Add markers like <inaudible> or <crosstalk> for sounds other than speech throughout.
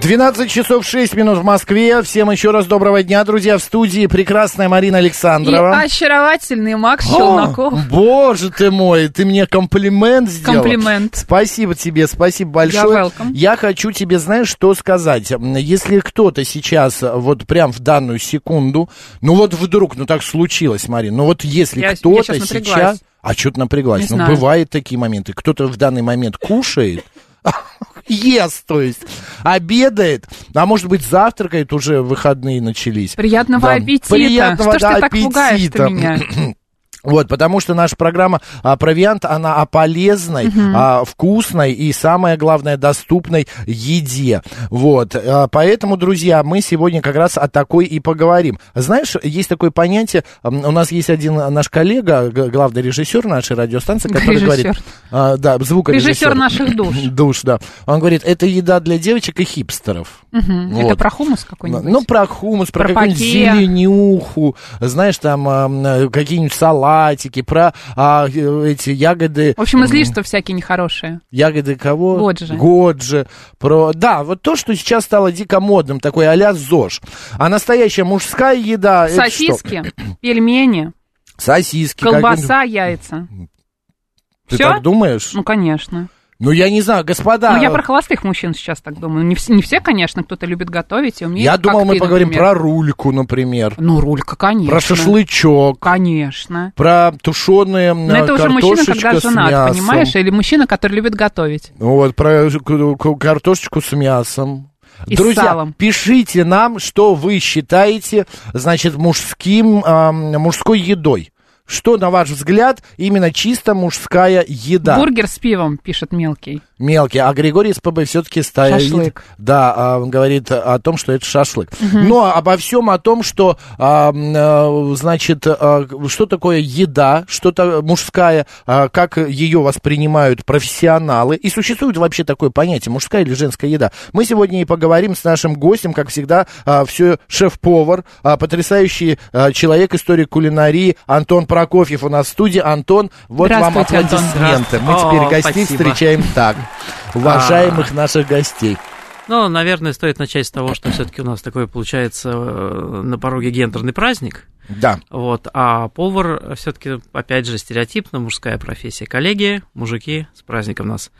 12 часов 6 минут в Москве. Всем еще раз доброго дня, друзья. В студии прекрасная Марина Александрова. И очаровательный Макс Челноков. О, боже ты мой, ты мне комплимент сделал. Комплимент. Спасибо тебе, спасибо большое. Я хочу тебе, знаешь, что сказать. Если кто-то сейчас, вот прям в данную секунду, ну вот вдруг, ну так случилось, Марин, ну вот если кто-то напряглась. сейчас... А что ты напряглась? Не ну, знаю. бывают такие моменты. Кто-то в данный момент кушает, ест, то есть, обедает, а может быть завтракает, уже выходные начались. Приятного Да. аппетита. Приятного, Что ж да, ты так аппетита. меня? <clears throat> Вот, потому что наша программа а, «Провиант», она о полезной, а, вкусной и, самое главное, доступной еде. Вот, а, поэтому, друзья, мы сегодня как раз о такой и поговорим. Знаешь, есть такое понятие, у нас есть один наш коллега, главный режиссер нашей радиостанции, который Режиссер. говорит... а, да, звукорежиссер. Режиссер наших душ. <laughs> Душ, да. Он говорит, это еда для девочек и хипстеров. Мгм. Вот. Это про хумус какой-нибудь? Ну, про хумус, про, Про какую-нибудь зеленюху, знаешь, там а, какие-нибудь салатики, про а, эти ягоды. В общем, излишества всякие нехорошие. Ягоды кого? Годжи. Годжи. Про... Да, вот то, что сейчас стало дико модным, такой а-ля ЗОЖ. А настоящая мужская еда... Сосиски, <clears throat> пельмени, Сосиски. колбаса, яйца. Ты Всё? так думаешь? Ну, конечно. Ну, я не знаю, господа... Ну, я про холостых мужчин сейчас так думаю. Не, вс- не все, конечно, кто-то любит готовить и умеет. Я думал, мы ты, поговорим например. про рульку, например. Ну, рулька, конечно. Про шашлычок. Конечно. Про тушеные Но это уже мужчина, когда женат, понимаешь? Или мужчина, который любит готовить. Вот, про картошечку с мясом. И Друзья, салом. пишите нам, что вы считаете, значит, мужским, ам, мужской едой. Что, на ваш взгляд, именно чисто мужская еда? Бургер с пивом, пишет мелкий. Мелкий. А Григорий СПБ все-таки стоит. Шашлык. Да, а, он говорит о том, что это шашлык. Но обо всем о том, что, а, а, значит, что такое еда, что-то мужская, как ее воспринимают профессионалы. И существует вообще такое понятие, мужская или женская еда. Мы сегодня и поговорим с нашим гостем, как всегда, все шеф-повар, потрясающий человек истории кулинарии Антон Прокофьев у нас в студии. Антон, вот вам аплодисменты. Мы О, теперь гостей спасибо. встречаем так. <laughs> Уважаемых наших гостей. Ну, наверное, стоит начать с того, что все-таки у нас такой получается э, на пороге гендерный праздник. Да. Вот, а повар все-таки, опять же, стереотипно мужская профессия. Коллеги, мужики, с праздником нас.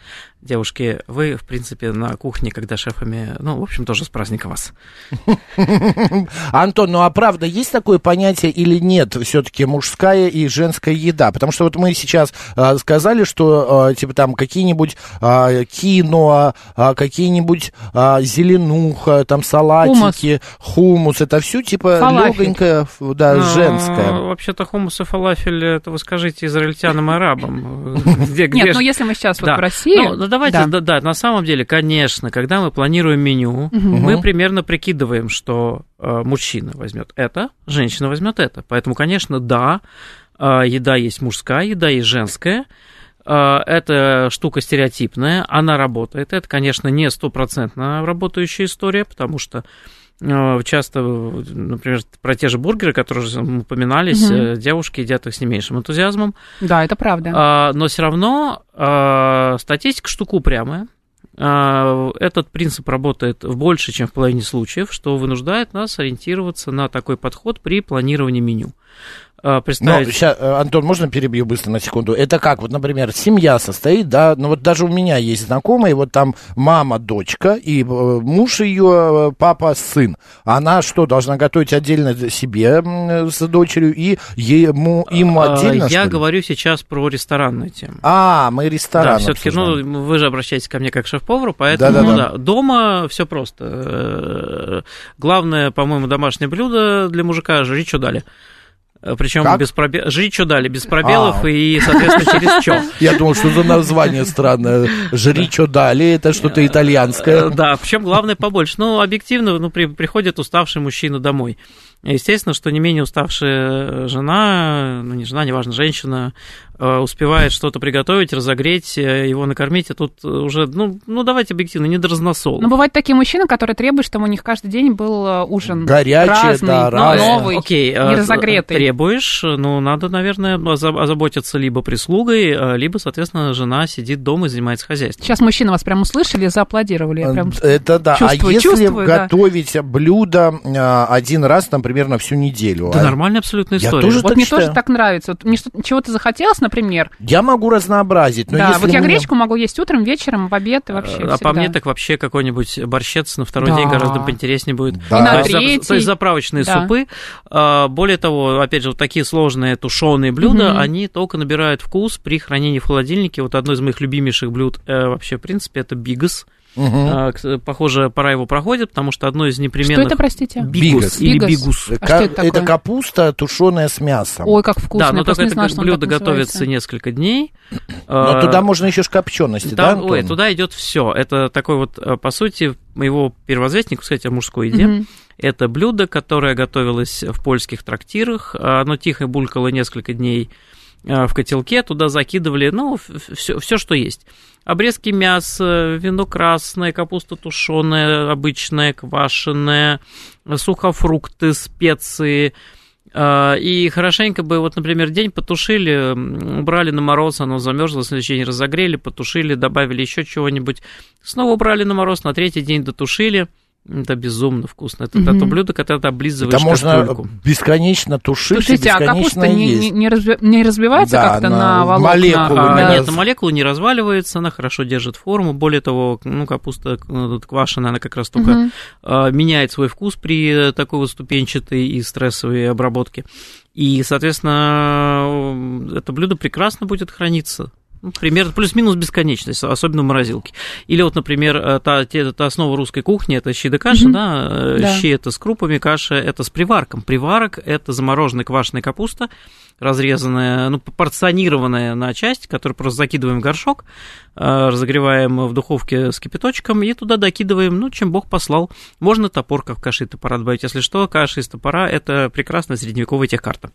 Девушки, вы, в принципе, на кухне, когда шефами, ну, в общем, тоже с праздником вас. <laughs> Антон, ну а правда, есть такое понятие или нет все-таки мужская и женская еда? Потому что вот мы сейчас а, сказали, что а, типа там какие-нибудь а, киноа, а, какие-нибудь а, зеленуха, там салатики, хумус, это все типа Фалафель. легонькое, да, Ну, женское. Вообще-то хумус и фалафель, это вы скажите израильтянам и арабам. Где- <laughs> где Нет, ну если мы сейчас вот в России... Давайте, да. да. да, на самом деле, конечно, когда мы планируем меню, мы примерно прикидываем, что э, мужчина возьмет это, женщина возьмет это. Поэтому, конечно, да, э, еда есть мужская, еда есть женская. Э, Это штука стереотипная, она работает. Это, конечно, не стопроцентно работающая история, потому что э, часто, э, например, про те же бургеры, которые уже упоминались, э, девушки едят их с не меньшим энтузиазмом. Да, это правда. А, но все равно а, статистика штука упрямая. А, Этот принцип работает в больше, чем в половине случаев, что вынуждает нас ориентироваться на такой подход при планировании меню. А, Но Представить... ща, э, Антон, можно перебью быстро на секунду? Это как, вот, например, семья состоит, да, ну вот даже у меня есть знакомые, вот там мама, дочка, и э, муж ее, папа, сын. Она что, должна готовить отдельно себе с дочерью и ему, им А, отдельно, Я говорю сейчас про ресторанную тему. А, мы ресторан Да, все-таки, ну, вы же обращаетесь ко мне как шеф-повару, поэтому Да-да-да. да, дома все просто. Э, Главное, по-моему, домашнее блюдо для мужика жри, что дали. Причем Как? без пробелов. Жри, что дали, без пробелов А. и, соответственно, через что. <laughs> Я думал, что за название странное. Жри, что дали, это что-то итальянское. Э, Да, причем главное побольше. Ну, объективно, ну, при- приходит уставший мужчина домой. Естественно, что не менее уставшая жена, ну, не жена, неважно, женщина, э, успевает что-то приготовить, разогреть, э, его накормить, а тут уже, ну, ну давайте объективно, не до разносолов. Но бывают такие мужчины, которые требуют, чтобы у них каждый день был э, ужин Горячий, разный, да, но разный. новый, Окей, не э, разогретый. требуешь, ну, надо, наверное, оза- озаботиться либо прислугой, э, либо, соответственно, жена сидит дома и занимается хозяйством. Сейчас мужчины вас прям услышали, зааплодировали. Я прям... Это да. чувствую, а если чувствую, да. готовить блюдо а, один раз, там, примерно всю неделю? Да а? нормальная абсолютная Я история. тоже Вот так мне считаю. тоже так нравится. Вот мне что- чего-то захотелось, например. Я могу разнообразить, но да, если вот я мне- гречку могу есть утром, вечером, в обед и вообще А по всегда. мне так вообще какой-нибудь борщец на второй Да. день гораздо поинтереснее будет. Да. И на То есть. То есть заправочные Да. супы. А, Более того, опять же, вот такие сложные тушеные блюда, Мгм. они только набирают вкус при хранении в холодильнике. Вот одно из моих любимейших блюд э, вообще, в принципе, это бигас. К- Похоже, пора его проходит, потому что одно из Что непременных... это, простите? Бигус или бигус. А Ка- что это такое? это капуста, тушеная с мясом. Ой, как вкусно. Да, но я только это знала, что блюдо так готовится несколько дней. Но А, туда можно еще ж копчености, да, Там, ой, Антон? туда идет все. Это такой вот, э, по сути, моего первозвестник, кстати, о мужской еде. Мгм. Это блюдо, которое готовилось в польских трактирах. Оно тихо булькало несколько дней в котелке, туда закидывали, ну, все, все, что есть. Обрезки мяса, вино красное, капуста тушеная, обычная, квашеная, сухофрукты, специи. Э, И хорошенько бы, вот, например, день потушили, убрали на мороз, оно замерзло, следующий день разогрели, потушили, добавили еще чего-нибудь, снова убрали на мороз, на третий день дотушили. Это безумно вкусно. Это Мгм. то блюдо, когда ты облизываешь Это можно кастрюльку. бесконечно тушить Слушайте, и а бесконечно капуста не, есть. не, не разби- не разбивается Да, как-то на на, волокна? молекулы, А, да. Нет, на молекулу не разваливается, она хорошо держит форму. Более того, ну, капуста э, квашеная, она как раз только Мгм. э, меняет свой вкус при такой вот ступенчатой и стрессовой обработке. И, соответственно, э, это блюдо прекрасно будет храниться. Ну, примерно плюс-минус бесконечность, особенно в морозилке. Или вот, например, э, та, те- та основа русской кухни это щи да каша, Мгм. да, э, Да. щи это с крупами, каша это с приварком. Приварок это замороженная квашеная капуста, разрезанная, ну, порционированная на части, которую просто закидываем в горшок, э, разогреваем в духовке с кипяточком и туда докидываем, ну, чем Бог послал. Можно топорка в каше и топора добавить, если что, каша из топора – это прекрасная средневековая техкарта.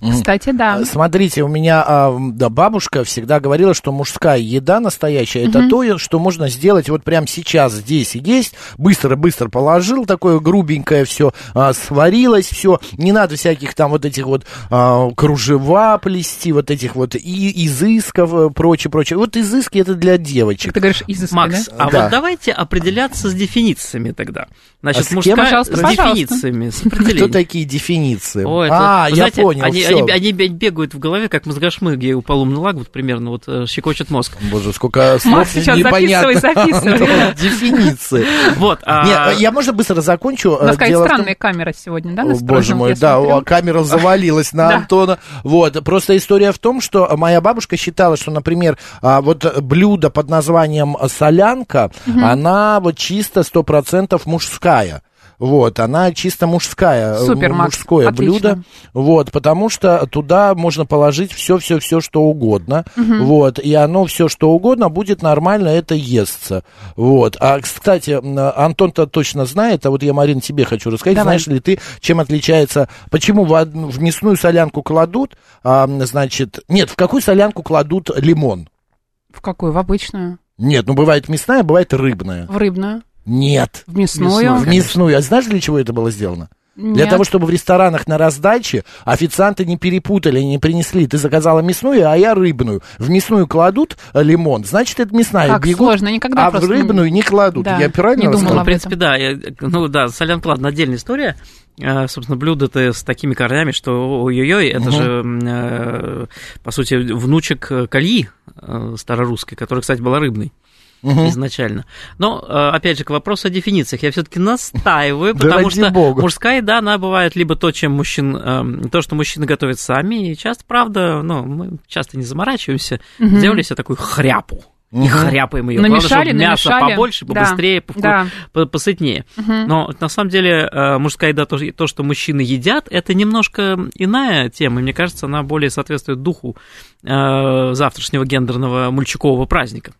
Кстати, да. Смотрите, у меня а, да, бабушка всегда говорила, что мужская еда настоящая, это то, что можно сделать вот прямо сейчас, здесь и есть. Быстро-быстро положил, такое грубенькое все, сварилось все. Не надо всяких там вот этих вот а, кружева плести, вот этих вот и изысков, э, прочее, прочее. Вот изыски это для девочек. Как ты говоришь, изыски, Макс, да? а Да. вот давайте определяться с дефинициями тогда. Значит, А с кем? мужская Пожалуйста, с пожалуйста. дефинициями, с Кто такие дефиниции? О, это- а, вы я знаете, понял, Они, они, они бе- бегают в голове, как мозгошмыги у полумный лаг, вот примерно, вот э, щекочет мозг. Боже, сколько слов Макс сейчас непонятно. записывай, записывай. <laughs> Дефиниции. Вот, а, Нет, я, можно быстро закончу? У нас Э, какая странная камера сегодня, да, Боже мой, да, камера завалилась на. Антона. Вот, просто история в том, что моя бабушка считала, что, например, а, вот блюдо под названием солянка, она вот чисто сто процентов мужская. Вот, она чисто мужская, э, Супер, мужское отлично. блюдо. Вот, потому что туда можно положить все-все-все, что угодно. Вот, и оно все, что угодно, будет нормально это естся. Вот. А, кстати, Антон-то точно знает, а вот я, Марин, тебе хочу рассказать, Давай. знаешь ли ты, чем отличается, почему в, в мясную солянку кладут, а, значит, нет, в какую солянку кладут лимон? В какую? В обычную? Нет, ну бывает мясная, бывает рыбная. В рыбную? Нет. В мясную? Мясную. В мясную. А знаешь, для чего это было сделано? Для Нет. того, чтобы в ресторанах на раздаче официанты не перепутали, не принесли. Ты заказала мясную, а я рыбную. В мясную кладут э, лимон, значит, это мясная. Как Бегут, сложно, никогда а в рыбную не кладут. Да, я правильно не думала Ну, в принципе, да. Я- ну да, солянка, ладно, отдельная история. А, Собственно, блюдо-то с такими корнями, что ой-ой-ой, это Мгм. же, э, по сути, внучек кольи э, старорусской, которая, кстати, была рыбной Мгм. изначально. Но, э, опять же, к вопросу о дефинициях. Я все-таки настаиваю, <laughs> Да потому что мужская еда, она бывает либо то, чем мужчин, эм, то, что мужчины готовят сами, и часто, правда, ну, мы часто не заморачиваемся, Мгм. сделали себе такую хряпу. И Мгм. хряпаем ее. Намешали, Главное, чтобы мясо намешали. побольше, Да, побыстрее, повку- да. по- посытнее. Мгм. Но на самом деле э, мужская еда, то, то, что мужчины едят, это немножко иная тема. Мне кажется, она более соответствует духу э, завтрашнего гендерного мальчукового праздника.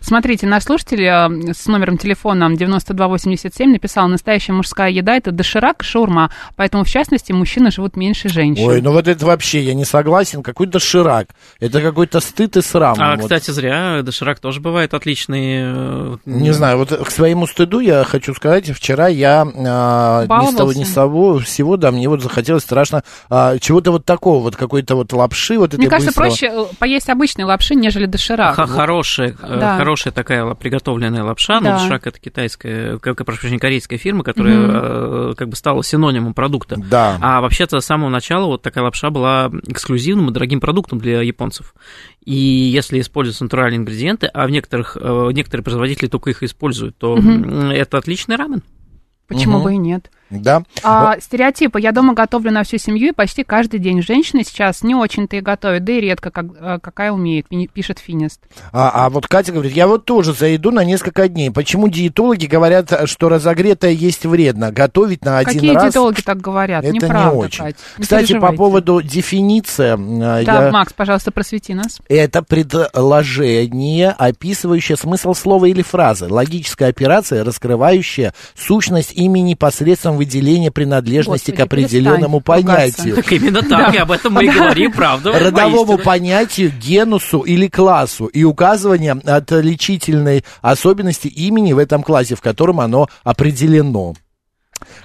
Смотрите, наш слушатель э, с номером телефона 9287 написал, настоящая мужская еда – это доширак, шаурма, поэтому, в частности, мужчины живут меньше женщин. Ой, ну вот это вообще, я не согласен, какой доширак. Это какой-то стыд и срам. А, вот. кстати, зря, доширак тоже бывает отличный. э, Не знаю, вот к своему стыду я хочу сказать, вчера я а, ни с того ни с того всего, да, мне вот захотелось страшно а, чего-то вот такого, вот какой-то вот лапши, вот Мне кажется, быстрого. проще э, поесть обычной лапши, нежели доширак. Х- Хорошая, э, Да. хорошая такая приготовленная лапша. Да. Но доширак это китайская, как, прошу прощения, корейская фирма, которая э, как бы стала синонимом продукта. Да. А вообще-то с самого начала вот такая лапша была эксклюзивным и дорогим продуктом для японцев. И если используются натуральные ингредиенты, а в некоторых, э, некоторые производители только их используют, то м, это отличный рамен. Почему Мгм. бы и нет? Да. А, стереотипы. Я дома готовлю на всю семью и почти каждый день. Женщины сейчас не очень-то и готовят, да и редко, как, э, какая умеет, пи- пишет Финист. А, а вот Катя говорит, я вот тоже зайду на несколько дней. Почему диетологи говорят, что разогретое есть вредно? Готовить на один Какие раз... диетологи так говорят? Это Неправда, не очень. Кать. Не Кстати, по поводу дефиниции, э, Да, я- Макс, пожалуйста, просвети нас. это предложение, описывающее смысл слова или фразы. Логическая операция, раскрывающая сущность имени посредством выделения принадлежности Господи, к определенному ругаться. понятию. Так именно так, и об этом мы и говорим, правда. родовому понятию, генусу или классу и указывание отличительной особенности имени в этом классе, в котором оно определено.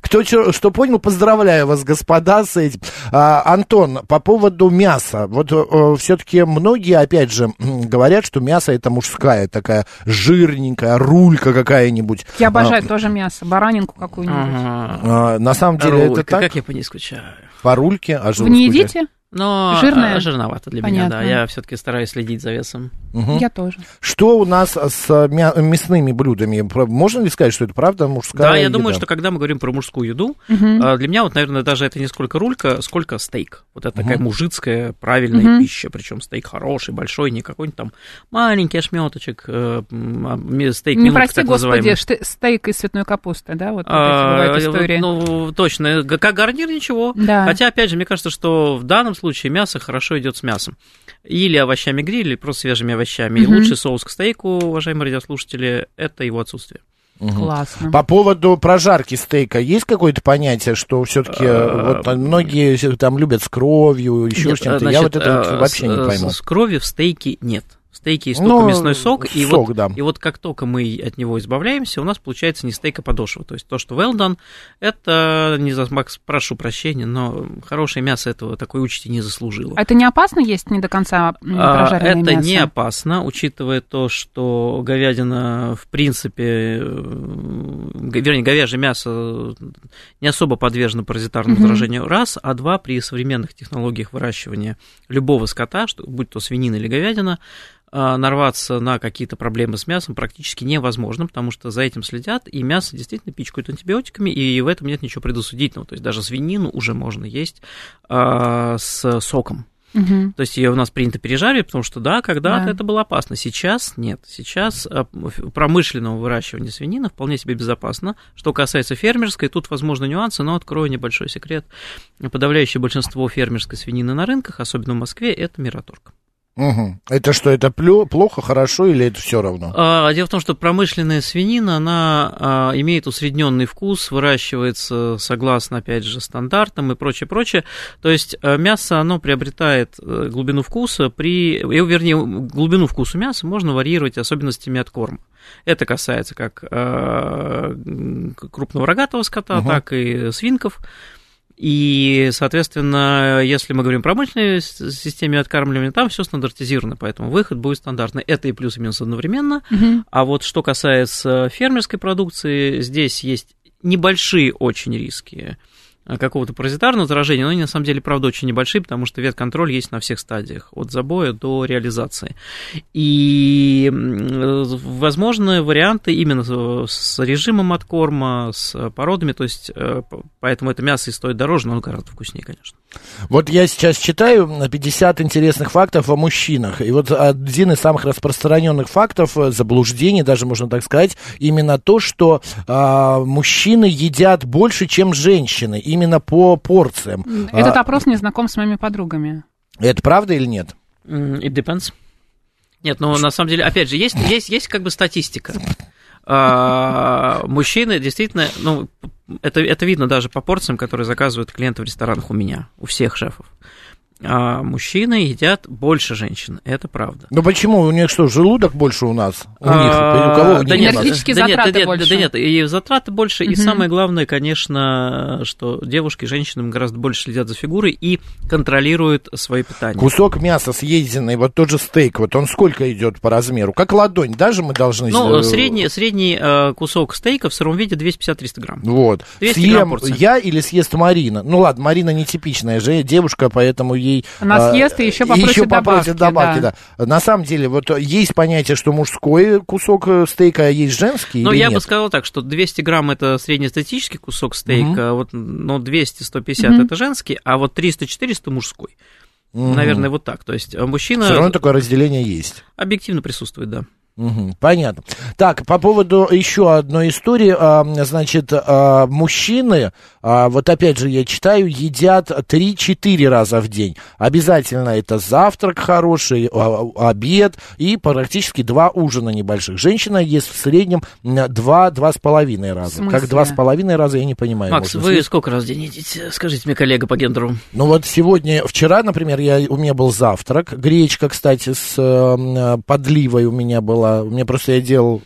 Кто что понял, поздравляю вас, господа, с этим. А, Антон, по поводу мяса. Вот все-таки многие, опять же, говорят, что мясо это мужская такая жирненькая, рулька какая-нибудь. Я обожаю тоже мясо, баранинку какую-нибудь. Ага. А, на самом деле Рулька, это так? Как я по ней скучаю. По рульке? А Вы не едите? Но Жирная? э, жирновато для меня, да. Понятно. Я все-таки стараюсь следить за весом. Мгм. Я тоже. Что у нас с мя- мясными блюдами? Можно ли сказать, что это правда мужская Да, я еда? думаю, что когда мы говорим про мужскую еду, а, для меня вот, наверное, даже это не сколько рулька, сколько стейк. Вот это такая Мгм. мужицкая, правильная Мгм. пища, причем стейк хороший, большой, не какой-нибудь там маленький ошметочек, э, а, стейк Не минутка, прости, так господи, называемый. стейк из цветной капусты, да? Вот, вот эти А, бывают э, истории. Ну, точно, как гарнир ничего. Да. Хотя, опять же, мне кажется, что в данном случае мясо хорошо идет с мясом. Или овощами гриль, или просто свежими овощами. И Мгм. лучший соус к стейку, уважаемые радиослушатели, это его отсутствие. Мгм. Классно. По поводу прожарки стейка, есть какое-то понятие, что все-таки А, вот многие там любят с кровью, еще Нет, чем-то. Я вот это э, вообще с- не э, пойму. С крови в стейке нет. Стейке есть Ну, только мясной сок, и, сок, вот, да. и вот как только мы от него избавляемся, у нас получается не стейк, а подошва. То есть то, что well done, это, не за Макс, прошу прощения, но хорошее мясо этого такой участи не заслужило. А это не опасно есть не до конца А, прожаренное Это мясо? не опасно, учитывая то, что говядина, в принципе, э, вернее, говяжье мясо не особо подвержено паразитарному заражению, раз, а два, при современных технологиях выращивания любого скота, что, будь то свинина или говядина, нарваться на какие-то проблемы с мясом практически невозможно, потому что за этим следят, и мясо действительно пичкают антибиотиками, и в этом нет ничего предосудительного. То есть даже свинину уже можно есть а, с соком. Мгм. То есть ее у нас принято пережаривать, потому что да, когда-то Да. это было опасно. Сейчас нет. Сейчас а, промышленного выращивания свинины вполне себе безопасно. Что касается фермерской, тут, возможно, нюансы, но открою небольшой секрет. Подавляющее большинство фермерской свинины на рынках, особенно в Москве, это мираторг. Мгм. Это что, это плохо, хорошо или это все равно? А, Дело в том, что промышленная свинина, она а, имеет усредненный вкус, выращивается согласно, опять же, стандартам и прочее, прочее. То есть а, мясо, оно приобретает э, глубину вкуса при... э, Вернее, глубину вкуса мяса можно варьировать особенностями от корма. Это касается как а, крупного рогатого скота, Мгм. так и свинков. И, соответственно, если мы говорим про промышленной с- системе откармливания, там все стандартизировано, поэтому выход будет стандартный. Это и плюс, и минус одновременно. Мгм. А вот что касается фермерской продукции, здесь есть небольшие очень риски какого-то паразитарного заражения, но они на самом деле, правда, очень небольшие, потому что ветконтроль есть на всех стадиях, от забоя до реализации. И м, возможны варианты именно с режимом откорма, с породами, то есть э, поэтому это мясо и стоит дороже, но оно гораздо вкуснее, конечно. Вот я сейчас читаю 50 интересных фактов о мужчинах. И вот один из самых распространенных фактов, э, заблуждений, даже можно так сказать, именно то, что а, мужчины едят больше, чем женщины, именно по порциям. Этот А, опрос не знаком с моими подругами. это правда или нет? It depends. Нет, ну на самом деле, опять же, есть, есть, есть как бы статистика. А, мужчины действительно, ну, это, это видно даже по порциям, которые заказывают клиенты в ресторанах у меня, у всех шефов а мужчины едят больше женщин, это правда. Ну почему? У них что, желудок больше у нас? У них? А, у кого? Да нет, Энергетические да нет, затраты да нет, больше. Да нет, и затраты больше, и самое главное, конечно, что девушки, женщинам гораздо больше следят за фигурой и контролируют свое питание. Кусок мяса съеденный, вот тот же стейк, вот он сколько идет по размеру? Как ладонь, даже мы должны... Ну, э, средний, средний э, кусок стейка в сыром виде 250-300 грамм. Вот. 200 Съем грамм я или съест Марина? Ну ладно, Марина не типичная же девушка, поэтому ей... Она а, съест и еще попросит еще попросит добавки, добавки, да. На самом деле, вот есть понятие, что мужской кусок э, стейка, а есть женский Ну, или я нет? бы сказал так, что 200 грамм это среднестатистический кусок стейка, вот, но 200-150 Мгм. это женский, а вот 300-400 мужской. Мгм. Наверное, вот так. То есть э, мужчина Все равно такое разделение есть. объективно присутствует, да. Мгм, понятно. Так, по поводу еще одной истории, а, значит, а, мужчины, а, вот опять же я читаю, едят 3-4 раза в день. Обязательно это завтрак хороший, а, обед и практически два ужина небольших. Женщина ест в среднем 2-2,5 раза. Как 2,5 раза, я не понимаю. Макс, вы съесть. сколько раз в день едите? Скажите мне, коллега по гендеру. Ну вот сегодня, вчера, например, я, у меня был завтрак, гречка, кстати, с э, подливой у меня была, у меня просто я делал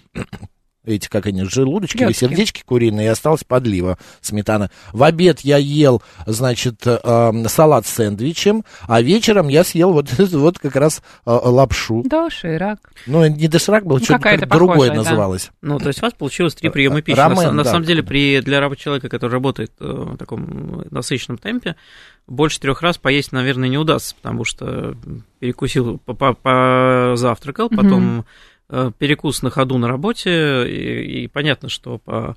эти, как они, желудочки или Лёдки. сердечки куриные, и осталась подлива, сметана. В обед я ел, значит, э, салат с сэндвичем, а вечером я съел вот, <laughs> вот как раз э, лапшу. Доширак. Ну, не доширак был, Ну, что-то другое да. называлось. Ну, то есть у вас получилось три приема пищи. Рамен, на, са- на да. самом деле, при, для рабочего человека, который работает э, в таком насыщенном темпе, больше трех раз поесть, наверное, не удастся, потому что перекусил, по- по- позавтракал, потом э, перекус на ходу на работе, и, и понятно, что по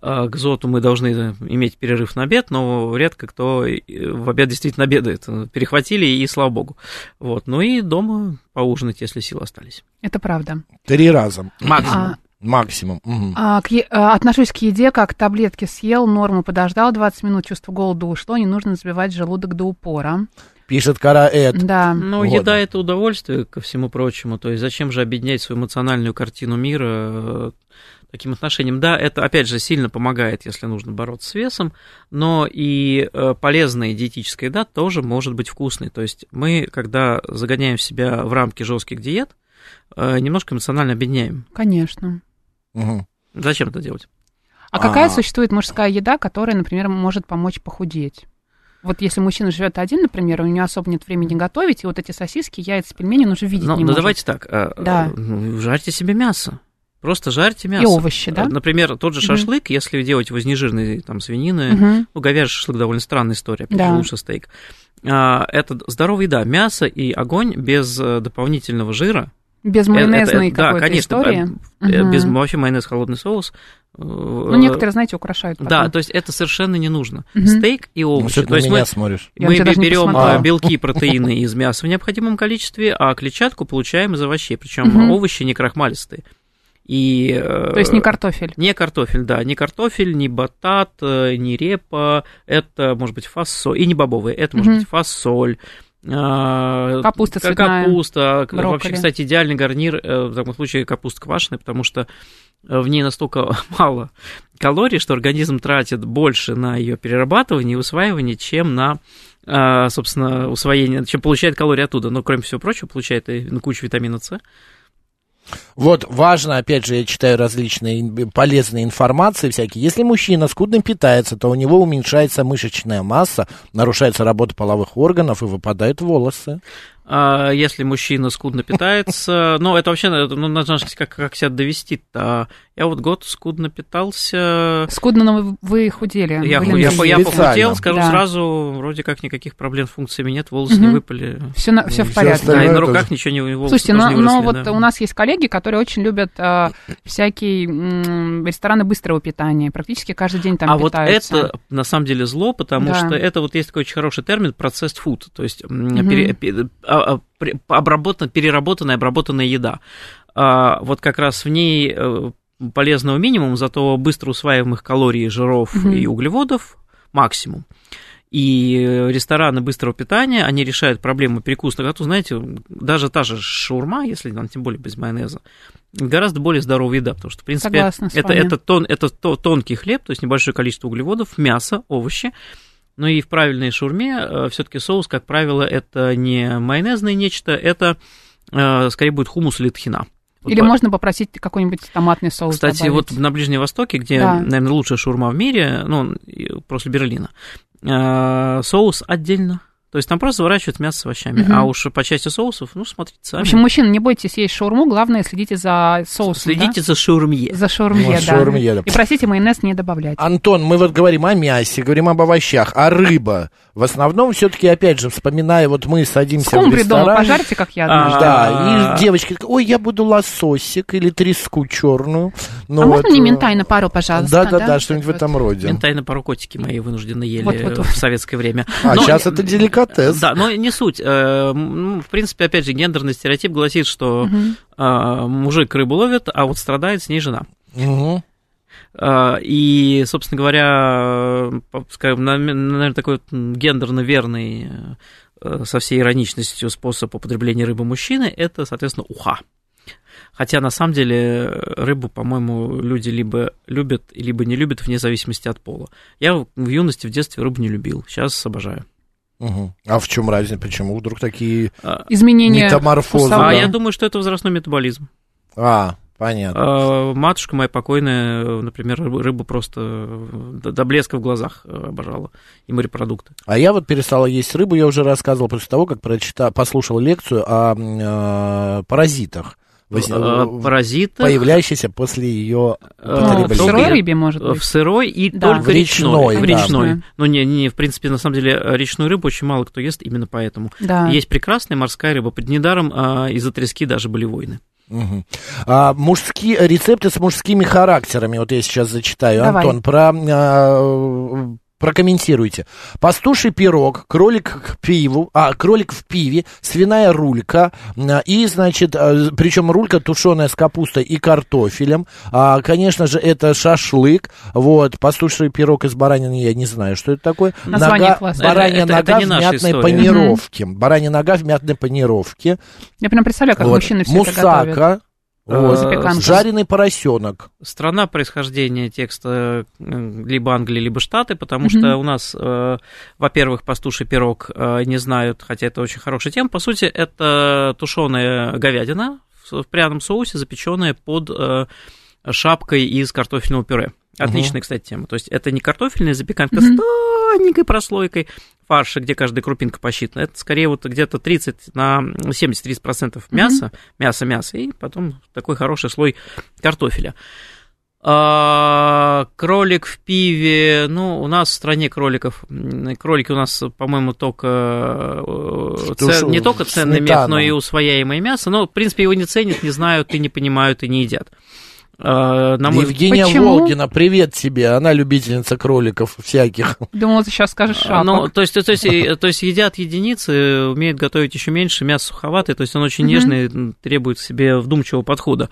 э, ГЗОТу мы должны иметь перерыв на обед, но редко кто и в обед действительно обедает. Перехватили, и слава богу. Вот. Ну и дома поужинать, если силы остались. Это правда. Три раза. Максимум. А, Максимум. Мгм. а, к е- а, отношусь к еде как таблетки съел, норму подождал, 20 минут чувство голода ушло, не нужно забивать желудок до упора. Пишет Кара Эд. Да. Ну, Вот. еда это удовольствие, ко всему прочему. То есть зачем же объединять свою эмоциональную картину мира э, таким отношением? Да, это, опять же, сильно помогает, если нужно бороться с весом, но и э, полезная диетическая еда тоже может быть вкусной. То есть мы, когда загоняем себя в рамки жестких диет, э, немножко эмоционально объединяем. Конечно. Мгм. Зачем это делать? А какая А. существует мужская еда, которая, например, может помочь похудеть? Вот если мужчина живет один, например, у него особо нет времени готовить, и вот эти сосиски, яйца, пельмени он уже видеть Ну, не ну может. давайте так, э, Да. э, ну, жарьте себе мясо. Просто жарьте мясо. И овощи, да? Э, Например, тот же шашлык, если вы делаете его из нежирной там, свинины, Мгм. Ну, говяжий шашлык довольно странная история, опять Да. лучше стейк. А, Это здоровая еда, мясо и огонь без э, дополнительного жира. Без майонезной это- да, какой-то конечно, истории. Мгм. без вообще майонез, холодный соус. э, Ну, некоторые, знаете, украшают потом. Да, то есть это совершенно не нужно. Мгм. Стейк и Ну, овощи. ты то есть мы, смотришь? Мы берем э, белки и протеины из мяса в необходимом количестве, а клетчатку получаем из овощей. Причем Мгм. овощи не крахмалистые. И, э, То есть не картофель. Не картофель, да, не картофель, не батат, не репа, это может быть фасоль, и не бобовые, это может Мгм. быть фасоль, а, Капуста ка- цветная, Капуста. брокколи. Вообще, кстати, идеальный гарнир, э, в таком случае капуста квашеная, потому что э, в ней настолько <laughs> мало калорий, что организм тратит больше на ее перерабатывание и усваивание, чем на, а, собственно, усвоение, чем получает калории оттуда. Но, кроме всего прочего, получает и кучу витамина С. Вот, важно, опять же, я читаю различные полезные информации всякие. Если мужчина скудно питается, то у него уменьшается мышечная масса, нарушается работа половых органов и выпадают волосы. А если мужчина скудно питается, <laughs> ну, это вообще, ну, надо как, как себя довести-то. Я вот год скудно питался, Скудно, но вы, худели. я, были я, я похудел, скажу Да. сразу, вроде как никаких проблем с функциями нет, волосы не Мгм. выпали. Все, на, все в порядке. Да, и на тоже. руках ничего не волосы Слушайте, тоже но, не но выросли, вот да. у нас есть коллеги, которые очень любят а, всякие м, рестораны быстрого питания. Практически каждый день там а вот питаются. это на самом деле зло, потому Да. что это вот есть такой очень хороший термин processed food, то есть Мгм. пере- пе- а- а, пре- обработан- переработанная, обработанная еда. А, вот как раз в ней э, полезного минимум, зато быстро усваиваемых калорий, жиров Мгм. и углеводов максимум. И рестораны быстрого питания, они решают проблему перекуса. А то, знаете, даже та же шаурма, если она тем более без майонеза, гораздо более здоровая еда, потому что, в принципе, Согласна это, это, тон, это то- тонкий хлеб, то есть небольшое количество углеводов, мясо, овощи. Но и в правильной шаурме все-таки соус, как правило, это не майонезное нечто, это э, скорее будет хумус или тхина. Вот Или по- можно попросить какой-нибудь томатный соус Кстати, добавить. вот на Ближнем Востоке, где, Да. наверное, лучшая шаурма в мире, ну, после Берлина, э, соус отдельно. То есть там просто заворачивают мясо с овощами. Мгм. А уж по части соусов, ну, смотрите В сами. общем, мужчины, не бойтесь есть шаурму, главное, следите за соусом, Следите да? за шаурмье. За шаурмье, Ну, да. шаурмье, да. И просите майонез не добавлять. Антон, мы вот говорим о мясе, говорим об овощах, а рыба. В основном все-таки, опять же, вспоминая, вот мы садимся в Скумбрию дома пожарьте, как я А, однажды. Да, А. и девочки, такие, ой, я буду лососик или треску черную. Ну, а вот, можно мне ментай на пару, пожалуйста? Да, да, да, что-нибудь в Вот. этом роде. Ментай на пару котики мои вынуждены ели Вот, вот, вот. в советское время. А Но- сейчас это деликатес. Да, но не суть. Э, м, В принципе, опять же, гендерный стереотип гласит, что э, мужик рыбу ловит, а вот страдает с ней жена. А, И, собственно говоря, скажем, на- наверное, такой гендерно верный со всей ироничностью способ употребления рыбы мужчины – это, соответственно, уха. Хотя, на самом деле, рыбу, по-моему, люди либо любят, либо не любят, вне зависимости от пола. Я в юности, в детстве рыбу не любил, сейчас обожаю. Мгм. А в чем разница? Почему вдруг такие... А, Изменение Метаморфоза, вкусовые. А да. я думаю, что это возрастной метаболизм. А, понятно. А, Матушка моя покойная, например, рыбу рыбу просто до до блеска в глазах э, обожала. И морепродукты. А я вот перестала есть рыбу, я уже рассказывал после того, как прочитал, послушал лекцию о м, э, паразитах, Паразиты. появляющихся после ее э, Ну, в употребления. сырой рыбе, может быть. В сырой и Да. только В речной, речной. В да. речной. Конечно. Ну, не, не, в принципе, на самом деле, речную рыбу очень мало кто ест именно поэтому. Да. Есть прекрасная морская рыба. Под недаром а, из-за трески даже были войны. Мгм. А, мужские рецепты с мужскими характерами. Вот я сейчас зачитаю. Давай. Антон, про, а, прокомментируйте. Пастуший пирог, кролик к пиву, а, кролик в пиве, свиная рулька, а, и, значит, причем рулька тушеная с капустой и картофелем. А, конечно же, это шашлык. Вот, пастуший пирог из баранины, я не знаю, что это такое. Название Нога- классное. баранья Это- это- это нога не в наша мятной история. панировке. Баранья нога в мятной панировке. Я прям представляю, как Вот. мужчины все это готовят. Вот. Запеканка. Жареный поросенок. Страна происхождения текста э, либо Англия, либо Штаты, потому что у нас, э, во-первых, пастуший пирог э, не знают, хотя это очень хорошая тема. По сути, это тушеная говядина в в пряном соусе, запеченная под э, шапкой из картофельного пюре. Отличная, кстати, тема. То есть это не картофельная запеканка с тоненькой прослойкой фарша, где каждая крупинка посчитана. Это скорее вот где-то 30 на 70-30% мяса, мясо-мясо, и потом такой хороший слой картофеля. А, кролик в пиве, ну, у нас в стране кроликов, кролики у нас, по-моему, только, э, Что ц- ж, не только ценный мех, сметана. но и усвояемое мясо, но, в принципе, его не ценят, не знают, и не понимают, и не едят. А, на мой Евгения Почему? Волгина, привет тебе. Она любительница кроликов всяких. Думала, ты сейчас скажешь шапок. Ну, то есть, то, есть, то есть едят единицы, умеют готовить еще меньше, мясо суховатое, то есть он очень нежный, требует себе вдумчивого подхода.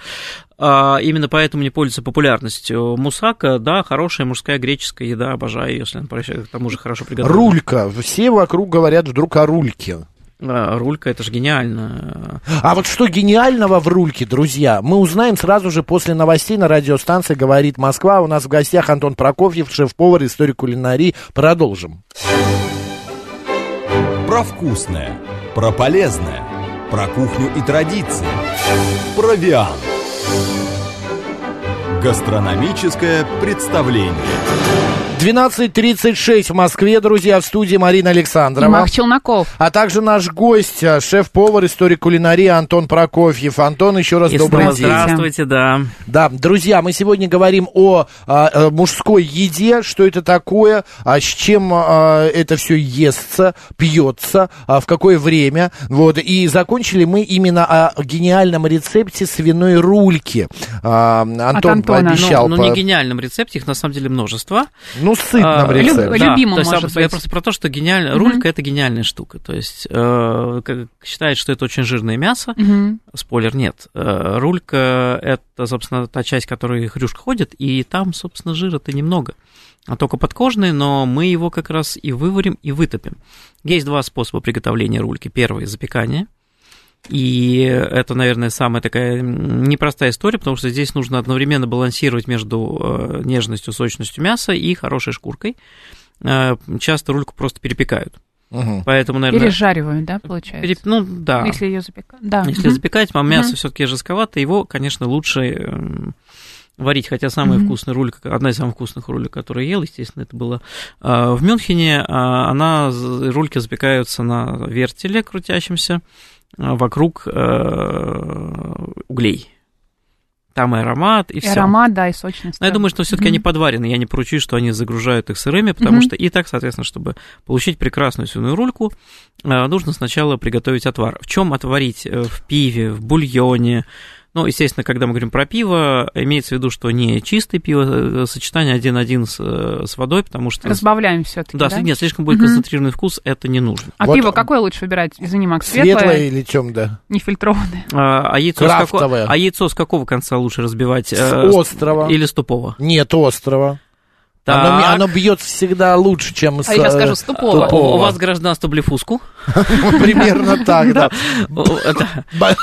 А, именно поэтому не пользуется популярностью. Мусака, да, хорошая мужская греческая еда, обожаю, если она к тому же хорошо приготовлена. Рулька. Все вокруг говорят вдруг о рульке. Рулька, это же гениально. А вот что гениального в рульке, друзья, мы узнаем сразу же после новостей на радиостанции «Говорит Москва». У нас в гостях Антон Прокофьев, шеф-повар, историк кулинарии. Продолжим. Про вкусное, про полезное, про кухню и традиции. Провиан. Гастрономическое представление. 12.36 в Москве, друзья, в студии Марина И Александрова. Мах Челноков. А также наш гость, а, шеф-повар, историк кулинарии Антон Прокофьев. Антон, еще раз И добрый снова день. здравствуйте, да. Да, друзья, мы сегодня говорим о, а, э, мужской еде, что это такое, а, с чем а, это все естся, пьется, а, в какое время. Вот, и закончили мы именно о гениальном рецепте свиной рульки. А, Антон, Антона. Антона. пообещал. Ну, ну, не гениальном рецепте, их на самом деле множество. Ну, сытном А, рецепте. люб- Да, любимом, то есть, может я быть. просто про то, что гениаль... Рулька это гениальная штука. То есть э, как считает, что это очень жирное мясо. Мгм. Спойлер, нет. Э, рулька это, собственно, та часть, которой хрюшка ходит, и там, собственно, жира-то немного. А только подкожный, но мы его как раз и выварим, и вытопим. Есть два способа приготовления рульки. Первый – запекание. И это, наверное, самая такая непростая история, потому что здесь нужно одновременно балансировать между э, нежностью, сочностью мяса и хорошей шкуркой. Э, Часто рульку просто перепекают. Мгм. Поэтому, наверное... Пережариваем, да, получается? переп- Ну, да. Если ее запекать. Да. Если Мгм. запекать, а мясо Мгм. все-таки жестковато, его, конечно, лучше эм, варить. Хотя самая вкусная рулька, одна из самых вкусных рулек, которую я ел, естественно, это было а, в Мюнхене. а, Она, рульки запекаются на вертеле крутящемся вокруг э, углей. Там и аромат, и, И все. аромат, да, и сочность. Но я думаю, что все-таки Мгм. они подварены. Я не поручусь, что они загружают их сырыми, потому Мгм. что и так, соответственно, чтобы получить прекрасную свиную рульку, э, нужно сначала приготовить отвар. В чем отварить? Э, В пиве, в бульоне. Ну, естественно, когда мы говорим про пиво, имеется в виду, что не чистое пиво, э, сочетание 1-1 с, э, с водой, потому что... Разбавляем все-таки. Да, Да, нет, слишком будет Мгм. концентрированный вкус, это не нужно. А Вот- пиво какое лучше выбирать? Извини, Макс, Светлое светлое, или темное? нефильтрованное. А, а яйцо, с какого, Крафтовое. а яйцо с какого конца лучше разбивать? С Э, острова. Или с тупого? Нет, острова. Оно, Так. оно бьет всегда лучше, чем с... А я сейчас э, скажу, с тупого. тупого. У вас гражданство блефуску? <laughs> Примерно так, да.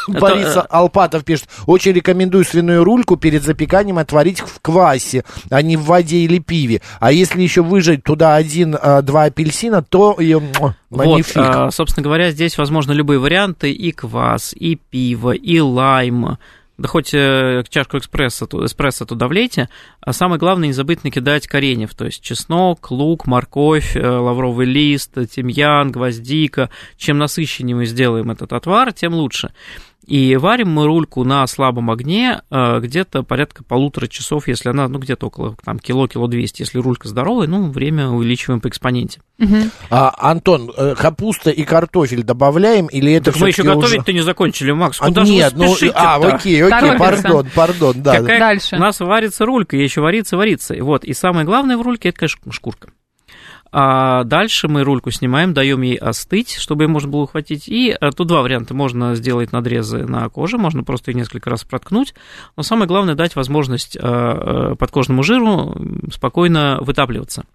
Борис Алпатов пишет, очень рекомендую свиную рульку перед запеканием отварить в квасе, а не в воде или пиве. А если еще выжать туда один-два апельсина, то ее Вот, а, собственно говоря, здесь возможны любые варианты, и квас, и пиво, и лайм, да хоть э, чашку экспресса, ту- эспрессо туда влейте, а самое главное не забыть накидать кореньев, то есть чеснок, лук, морковь, э, лавровый лист, тимьян, гвоздика. Чем насыщеннее мы сделаем этот отвар, тем лучше. И варим мы рульку на слабом огне э, где-то порядка полутора часов, если она, ну, где-то около там, кило-кило 200. Если рулька здоровая, ну, время увеличиваем по экспоненте. Мгм. А, Антон, э, капуста и картофель добавляем или это Так мы еще уже- готовить-то не закончили, Макс. А, Куда же нет, ну, спешите а, окей, окей, Торопится. пардон, пардон, да. Какая- Дальше. У нас варится рулька, еще варится, варится. Вот, и самое главное в рульке, это, конечно, шкурка. А дальше мы рульку снимаем, даем ей остыть, чтобы ее можно было ухватить. И а, тут два варианта. Можно сделать надрезы на коже, можно просто ее несколько раз проткнуть. Но самое главное дать возможность а, а, подкожному жиру спокойно вытапливаться.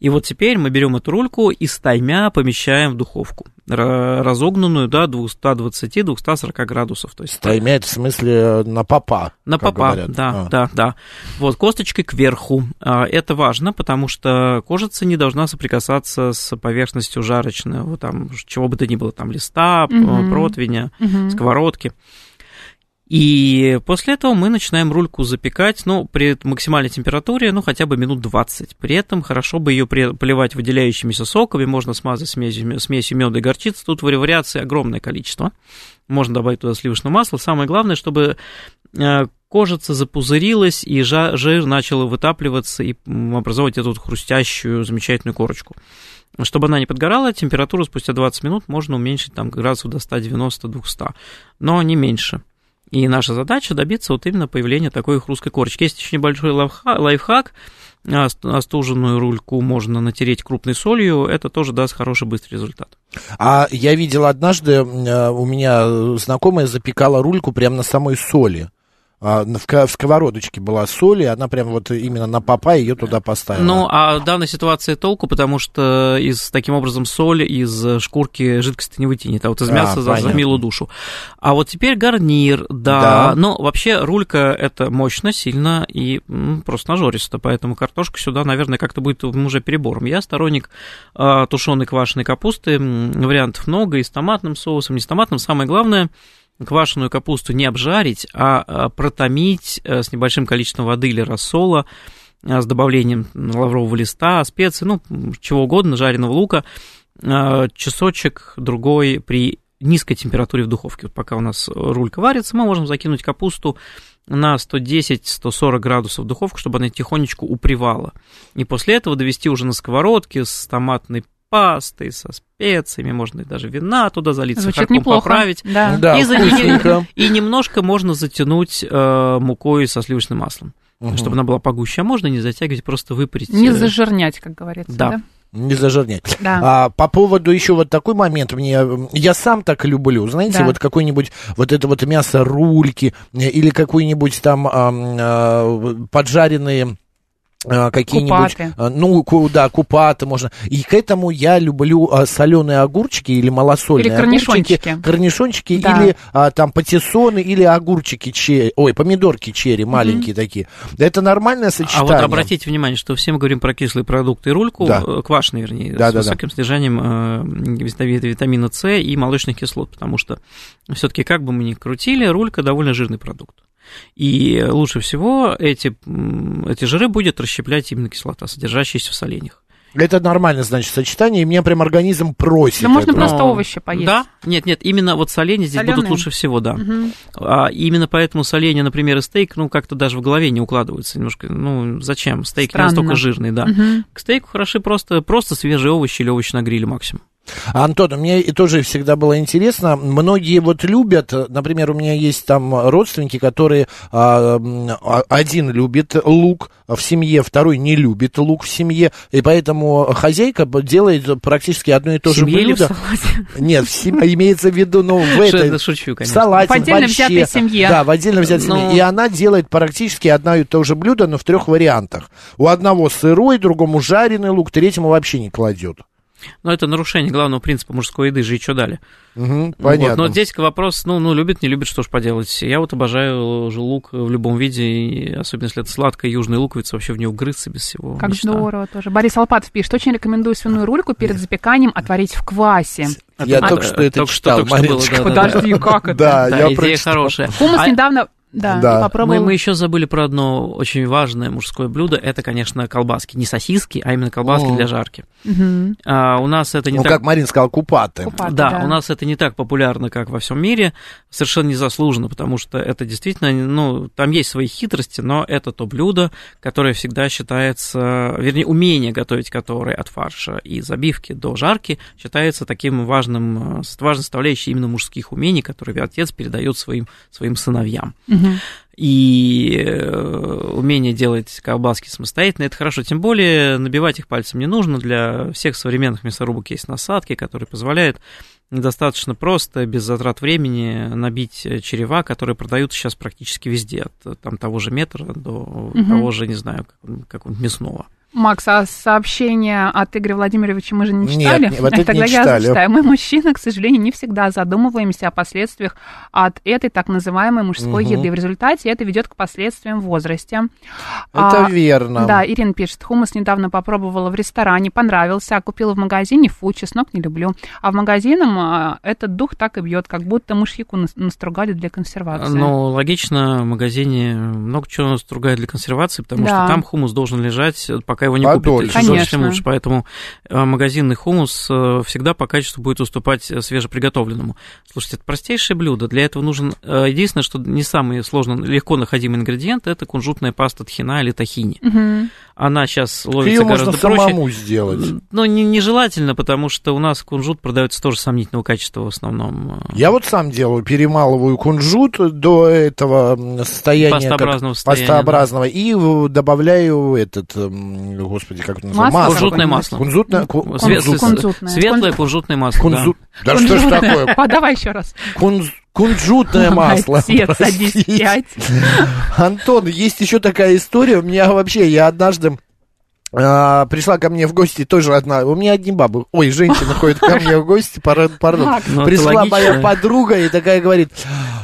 И вот теперь мы берем эту рульку и стаймя помещаем в духовку, ра- разогнанную до 220-240 градусов. То есть Стаймя, это в смысле э, на попа. на попа, говорят. да, А. да, да. Вот, косточкой кверху. А, Это важно, потому что кожица не должна соприкасаться с поверхностью жарочного, там, чего бы то ни было, там, листа, Мгм. противня, Мгм. сковородки. И после этого мы начинаем рульку запекать, ну, при максимальной температуре, ну, хотя бы минут 20. При этом хорошо бы ее поливать выделяющимися соками, можно смазать смесью, смесью меда и горчицы. Тут вариаций огромное количество. Можно добавить туда сливочное масло. Самое главное, чтобы э, кожица запузырилась, и жир начал вытапливаться и образовывать эту хрустящую замечательную корочку. Чтобы она не подгорала, температуру спустя 20 минут можно уменьшить там, градусов до 190-200, но не меньше. И наша задача добиться вот именно появления такой хрусткой корочки. Есть еще небольшой лайфха- лайфхак. Ост- Остуженную рульку можно натереть крупной солью. Это тоже даст хороший быстрый результат. А я видел однажды, э, у меня знакомая запекала рульку прямо на самой соли. А, в, сковородочке была соль, и она прям вот именно на попа ее туда поставила. Ну, а в данной ситуации толку, потому что из, таким образом соль из шкурки жидкости не вытянет, а вот из А, мяса за, за милую душу. А вот теперь гарнир, да. Да. Но вообще рулька это мощно, сильно и м, просто нажористо, поэтому картошка сюда, наверное, как-то будет уже перебором. Я сторонник а, тушеной квашеной капусты, вариантов много, и с томатным соусом, не с томатным. Самое главное, квашеную капусту не обжарить, а а, протомить э, с небольшим количеством воды или рассола, а, с добавлением лаврового листа, специй, ну, чего угодно, жареного лука, а, часочек другой при низкой температуре в духовке. Вот пока у нас рулька варится, мы можем закинуть капусту на 110-140 градусов в духовку, чтобы она тихонечку упривала. И после этого довести уже на сковородке с томатной пастой, со специями, можно даже вина туда залить, Звучит сахарком неплохо. поправить. Да. Да, и, за- вкусненько. и немножко можно затянуть э, мукой со сливочным маслом, чтобы она была погуще. А можно не затягивать, просто выпарить. Не э, зажирнять, как говорится. Да. Да. Не зажирнять. Да. А, по поводу еще вот такой момент, мне, я сам так люблю, знаете, Да. вот какой-нибудь, вот это вот мясо рульки э, или какой-нибудь там ам, а, поджаренные а, какие-нибудь, Купаты. а, ну, ку- да, купаты можно. И к этому я люблю соленые огурчики или малосольные Или корнишончики. огурчики, корнишончики Да. или а, там патиссоны или огурчики черри, ой, помидорки черри маленькие такие. Это нормальное А сочетание. вот обратите внимание, что все мы говорим про кислые продукты и рульку, Да. э, квашеные, вернее, Да, с да, да. высоким содержанием э, витами- витамина С и молочных кислот, потому что все-таки как бы мы ни крутили, рулька довольно жирный продукт. И лучше всего эти, эти жиры будет расщеплять именно кислота, содержащаяся в соленьях. Это нормально, значит, сочетание, и меня прям организм просит. Да можно просто Но- овощи поесть. Да, нет, нет, именно вот соленья здесь Солёные? будут лучше всего, да. Мгм. А именно поэтому соленья, например, и стейк, ну, как-то даже в голове не укладываются немножко. Ну, зачем? Стейк не Странно. настолько жирный, да. Мгм. К стейку хороши просто, просто свежие овощи или овощи на гриле максимум. Антон, мне тоже всегда было интересно, многие вот любят, например, у меня есть там родственники, которые а, а, один любит лук в семье, второй не любит лук в семье, и поэтому хозяйка делает практически одно и то же семье блюдо. Нет, в семье имеется в виду, ну, в этой... это шучу, конечно. салате, В отдельно борще. взятой семье. Да, в отдельно взятой Ну. семье. И она делает практически одно и то же блюдо, но в трех вариантах. У одного сырой, другому жареный лук, третьему вообще не кладет. Но это нарушение главного принципа мужской еды, жить что дали. Мгм, Вот, понятно. Но здесь вопрос, ну, ну, любит, не любит, что ж поделать. Я вот обожаю же лук в любом виде, и особенно если это сладкая южная луковица, вообще в нее угрыться без всего. Как мечта. здорово тоже. Борис Алпатов пишет, очень рекомендую свиную рульку перед запеканием отварить в квасе. Я А, только что это только что- читал, только что было, да, да, да. Подожди, как это? Да, Да, я идея прочитал. хорошая. Хумус А- недавно, да, Да. Мы, попробовал. мы еще забыли про одно очень важное мужское блюдо. Это, конечно, колбаски. Не сосиски, а именно колбаски О. для жарки. Мгм. А, у нас это не Ну, так... как Марин сказал, купаты. Купаты, Да, у нас это не так популярно, как во всем мире, совершенно незаслуженно, потому что это действительно, ну, там есть свои хитрости, но это то блюдо, которое всегда считается, вернее, умение готовить которое от фарша и забивки до жарки считается таким важным, важной составляющей именно мужских умений, которые отец передает своим, своим сыновьям. Мгм. И э, умение делать колбаски самостоятельно, это хорошо. Тем более набивать их пальцем не нужно. Для всех современных мясорубок есть насадки, которые позволяют достаточно просто, без затрат времени, набить э, черева, которые продаются сейчас практически везде, от э, там, того же метра до Мгм. того же, не знаю, как- какого-нибудь мясного. Макс, а сообщение от Игоря Владимировича мы же не Нет, читали? <laughs> не- вот это Тогда не я читали. зачитаю. Мы, мужчины, к сожалению, не всегда задумываемся о последствиях от этой так называемой мужской Мгм. еды. В результате это ведет к последствиям в возрасте. Это А, верно. Да, Ирина пишет, хумус недавно попробовала в ресторане, понравился, а купила в магазине, фу, чеснок не люблю. А в магазинам а, этот дух так и бьет, как будто мышьяку нас- настругали для консервации. Ну, логично, в магазине много чего стругают для консервации, потому Да. что там хумус должен лежать, э, пока его не Подольше. тем Конечно. лучше. Поэтому э, магазинный хумус э, всегда по качеству будет уступать э, свежеприготовленному. Слушайте, это простейшее блюдо. Для этого нужен... Единственное, что не самый сложно, легко находимый ингредиент, это кунжутная паста тхина или тахини. Мгм. Она сейчас Ее ловится можно гораздо проще. самому сделать. Но не, нежелательно, потому что у нас кунжут продается тоже сомнительного качества в основном. э, Я вот сам делаю, перемалываю кунжут до этого состояния как Пастообразного состояния, пастообразного и в- добавляю этот, господи, как это называется, Масло Кунжутное масло. Кунжутное, Кунжутное. Светлое кунжутное масло. да. кунжут- Да что ж такое? <laughs> А, давай еще раз. Кунж- Кунжутное <laughs> масло. Отец. Антон, есть еще такая история. У меня вообще, я однажды а, пришла ко мне в гости тоже одна. У меня одни бабы. Ой, женщина ходит ко мне в гости, пардон. пардон. Ну, Пришла моя подруга и такая говорит,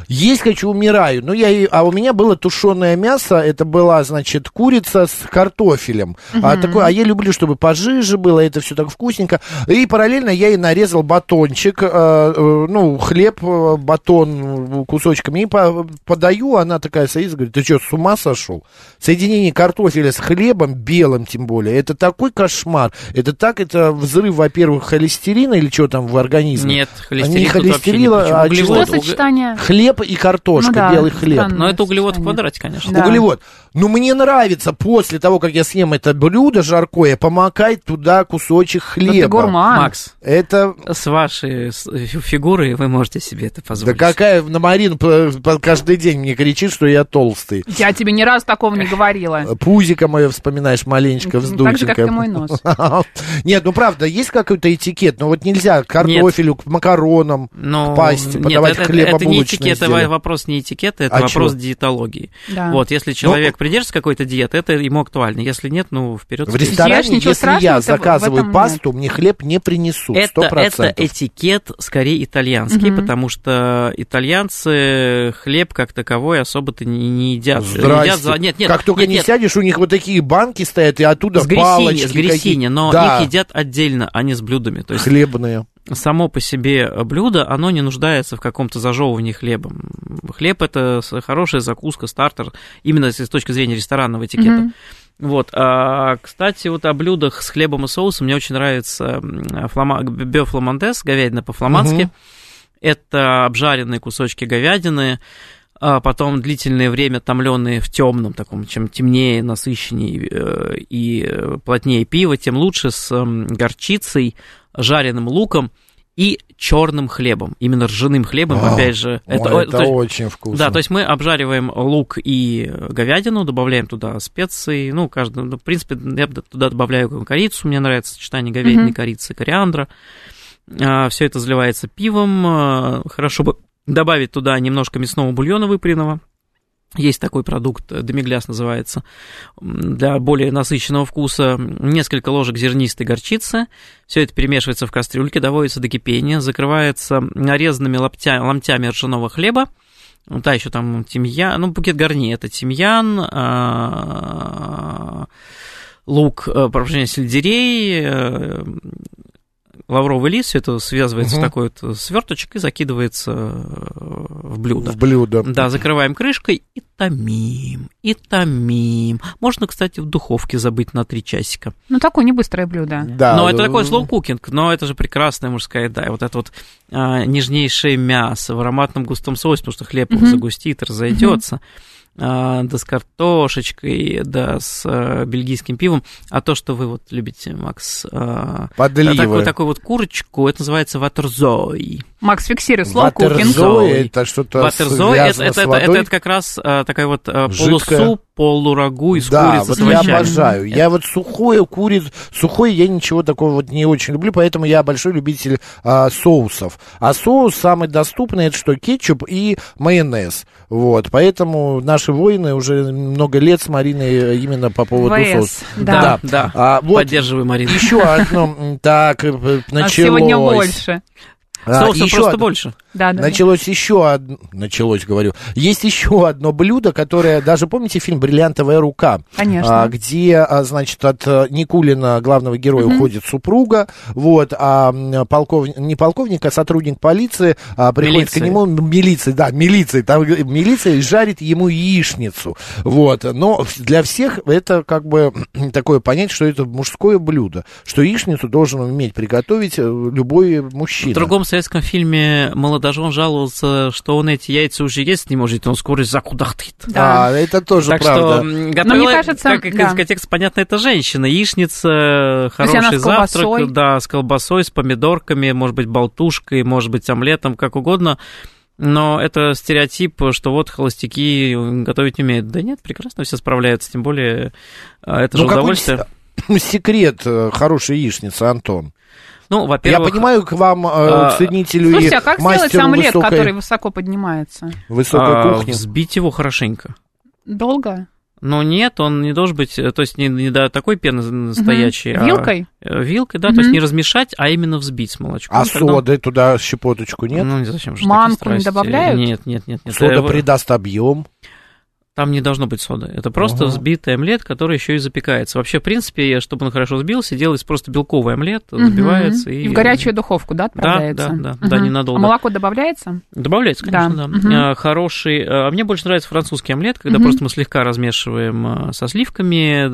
есть хочу, умираю. Ну, я ей- а у меня было тушеное мясо, это была, значит, курица с картофелем. А, такое, а я люблю, чтобы пожиже было, это все так вкусненько. И параллельно я ей нарезал батончик, э, э, ну, хлеб, э, батон кусочками, и по- подаю, она такая садится, говорит, ты что, с ума сошел? Соединение картофеля с хлебом, белым тем более, это такой кошмар. Это так, это взрыв, во-первых, холестерина или что там в организме? Нет, Не холестерин при чем. а Углевод. Что сочетание? Хлеб и картошка, Ну да, белый хлеб. Но это углевод в квадрате, конечно. Да. Углевод. Ну, мне нравится после того, как я съем это блюдо жаркое, помакать туда кусочек Ну, ты хлеба. гурман. Макс, Это... с вашей с- фигурой вы можете себе это Да позволить. какая на Марин каждый день мне кричит, что я толстый. Я тебе ни разу такого не говорила. Пузико мое вспоминаешь маленечко, Так же, как вздутенько. и мой нос. <laughs> Нет, ну правда, есть какой-то этикет, но вот нельзя к картофелю, к макаронам, Но к пасте подавать это, это, хлебобулочные не этикет, это вопрос не этикета, это А вопрос диетологии. Да. Вот, если человек придерживается какой-то диеты, это ему актуально. Если нет, ну, вперед. В ресторане, Ешь, ничего если я это заказываю пасту, мне хлеб не принесут, это, сто это процентов. этикет скорее итальянский, Мгм. потому что итальянцы хлеб как таковой особо-то не, не едят. Здрасте. Едят за- Нет, нет, как только нет, не нет. сядешь, у них вот такие банки стоят, и оттуда с гресини, палочки с гресини, какие- но да, их едят отдельно, а не с блюдами. То есть хлебные. Само по себе блюдо, оно не нуждается в каком-то зажевывании хлебом. Хлеб это хорошая закуска, стартер, именно с точки зрения ресторанного этикета. Мгм. Вот, а, кстати, вот о блюдах с хлебом и соусом мне очень нравится флама... бёф-ламандес, говядина по-фламандски. Мгм. Это обжаренные кусочки говядины, а потом длительное время томленые в темном таком, чем темнее, насыщеннее э, и э, плотнее пиво, тем лучше с горчицей, жареным луком и черным хлебом, именно ржаным хлебом, А, опять же. Ой, о, это то есть- очень вкусно. да, то есть мы обжариваем лук и говядину, добавляем туда специи, ну, каждый, ну, в принципе, я туда добавляю корицу, мне нравится сочетание говядины, Мгм. корицы, кориандра. Все это заливается пивом, а, хорошо бы добавить туда немножко мясного бульона выпаренного. Есть такой продукт, э, демигляс называется, для более насыщенного вкуса. Несколько ложек зернистой горчицы. Все это перемешивается в кастрюльке, доводится до кипения, закрывается нарезанными ломтя, ломтями ржаного хлеба. Ну, да, еще там тимьян, ну, букет гарни, это тимьян, а, лук, э, прошу сельдерей, э, лавровый лист, это связывается Мгм. в такой вот сверточек и закидывается э, в блюдо. В блюдо. Да, закрываем крышкой и томим, и томим. Можно, кстати, в духовке забыть на три часика. Ну, такое не быстрое блюдо. Да, но это э, такой slow cooking, но это же прекрасная мужская еда. И вот это вот а, нежнейшее мясо в ароматном густом соусе, потому что хлеб его Мгм. загустит, разойдется. а, да с картошечкой, да с а, бельгийским пивом. А то, что вы вот любите, Макс, а, Подливы. такую, такую вот курочку, это называется ватерзой. Макс, фиксируй. Ватерзой, Зой. это что-то Ватерзой это, связано это, с это, водой. это, это как раз а, такая вот а, полусуп, полурагу из да, курицы вот с я овощами. обожаю. Я вот сухое куриц, сухое я ничего такого вот не очень люблю, поэтому я большой любитель а, соусов. А соус самый доступный это что кетчуп и майонез. Вот, поэтому наши воины уже много лет с Мариной э, именно по поводу ВС, соуса. да. Да, да. А, вот Поддерживаю, Марина. еще одно, так, э, А началось. сегодня больше. А, Соуса еще просто одно- больше. Да, да. Началось еще одно, началось, говорю, есть еще одно блюдо, которое, даже помните фильм «Бриллиантовая рука», Конечно. а, где, а, значит, от э, Никулина, главного героя, уходит супруга, вот, а полковник, не полковник, а сотрудник полиции а, приходит Милиции. к нему, милиции, да, милиции, там э, милиция жарит ему яичницу, вот, но для всех это как бы <clears throat> такое понятие, что это мужское блюдо, что яичницу должен уметь приготовить э, любой мужчина. В другом советском фильме молодожен жаловался, что он эти яйца уже есть не может, он скорость закудахтит. Да. А, это тоже Так правда. что готовила, кажется, как из да. контекста понятно, это женщина. Яичница, хороший с колбасой? завтрак, да, с колбасой, с помидорками, может быть, болтушкой, может быть, омлетом, как угодно. Но это стереотип, что вот холостяки готовить не умеют. Да нет, прекрасно все справляются, тем более а, это же Ну, какой удовольствие. секрет э, хорошей яичницы, Антон? Ну, Я во-первых, понимаю, к вам, э, а, ценителю Слушайте, а как сделать омлет, высокой, который высоко поднимается? высокой а, кухни. взбить его хорошенько. Долго? Но нет, он не должен быть, э, то есть не, не до такой пены настоящей. Мгм. а, Вилкой? э, вилкой, да, то есть не размешать, а именно взбить с молочком. А Тогда- соды туда щепоточку нет? Ну, зачем же Манку не добавляют? Нет, нет, нет. нет. Сода Э, придаст объем. Там не должно быть соды. Это просто Ага. взбитый омлет, который еще и запекается. Вообще, в принципе, чтобы он хорошо взбился, делается просто белковый омлет, Мгм. забивается и... И в горячую духовку, да, отправляется? да, да, да, Мгм. ненадолго. А молоко добавляется? Добавляется, конечно, Да. да. А, Хороший. А мне больше нравится французский омлет, когда Мгм. просто мы слегка размешиваем а, со сливками,